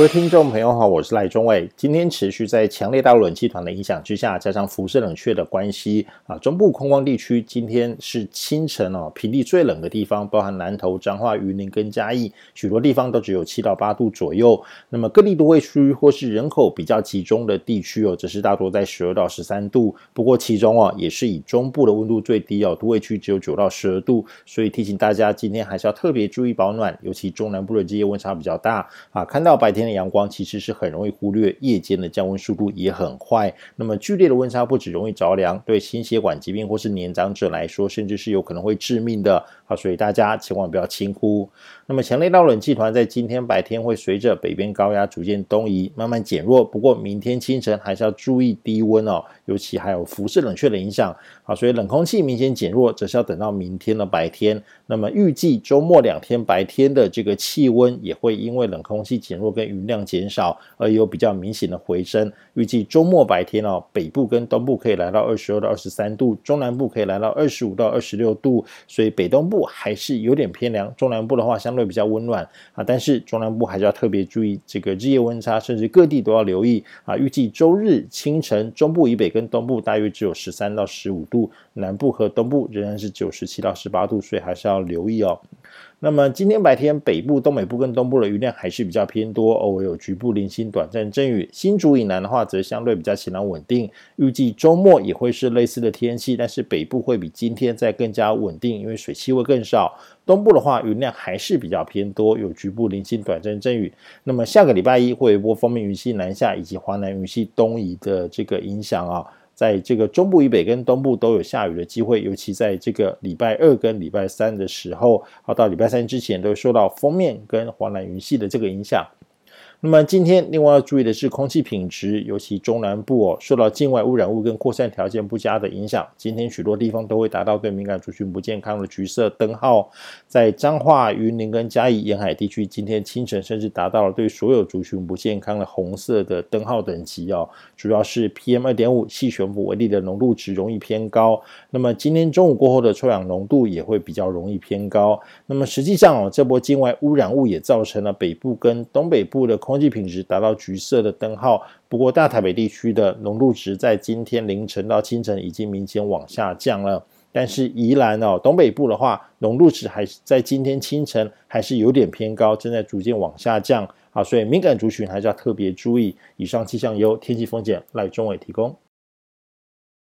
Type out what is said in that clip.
各位听众朋友好，我是赖中伟。今天持续在强烈大陆冷气团的影响之下，加上辐射冷却的关系啊，中部空旷地区今天是清晨哦，平地最冷的地方，包含南投、彰化、云林跟嘉义，许多地方都只有七到八度左右。那么各地都会区或是人口比较集中的地区哦，则是大多在十二到十三度。不过其中哦，也是以中部的温度最低哦，都会区只有九到十二度。所以提醒大家，今天还是要特别注意保暖，尤其中南部的这些温差比较大啊。看到白天阳光其实是很容易忽略，夜间的降温速度也很快。那么剧烈的温差不只容易着凉，对心血管疾病或是年长者来说，甚至是有可能会致命的。好，所以大家千万不要轻忽。那么强烈到冷气团在今天白天会随着北边高压逐渐东移，慢慢减弱。不过明天清晨还是要注意低温哦，尤其还有辐射冷却的影响。好，所以冷空气明显减弱，则是要等到明天的白天。那么预计周末两天白天的这个气温也会因为冷空气减弱跟雨量减少而有比较明显的回升。预计周末白天哦，北部跟东部可以来到二十二到二十三度，中南部可以来到二十五到二十六度，所以北东部还是有点偏凉，中南部的话相对比较温暖啊。但是中南部还是要特别注意这个日夜温差，甚至各地都要留意啊。预计周日清晨，中部以北跟东部大约只有十三到十五度，南部和东部仍然是九十七到十八度，所以还是要留意哦。那么今天白天，北部、东北部跟东部的云量还是比较偏多，偶尔有局部零星短暂阵雨。新竹以南的话，则相对比较晴朗稳定。预计周末也会是类似的天气，但是北部会比今天再更加稳定，因为水汽会更少。东部的话，云量还是比较偏多，有局部零星短暂阵雨。那么下个礼拜一会有一波锋面云系南下，以及华南云系东移的这个影响啊。在这个中部以北跟东部都有下雨的机会，尤其在这个礼拜二跟礼拜三的时候，好，到礼拜三之前都会受到封面跟华南云系的这个影响。那么今天另外要注意的是空气品质，尤其中南部哦，受到境外污染物跟扩散条件不佳的影响，今天许多地方都会达到对敏感族群不健康的橘色灯号。在彰化、云林跟嘉义沿海地区，今天清晨甚至达到了对所有族群不健康的红色的灯号等级哦。主要是 PM 二点五细悬浮微粒的浓度值容易偏高。那么今天中午过后的臭氧浓度也会比较容易偏高。那么实际上哦，这波境外污染物也造成了北部跟东北部的空空气品质达到橘色的灯号，不过大台北地区的浓度值在今天凌晨到清晨已经明显往下降了。但是宜兰哦，东北部的话，浓度值还是在今天清晨还是有点偏高，正在逐渐往下降。啊，所以敏感族群还是要特别注意。以上气象由天气风险赖中伟提供。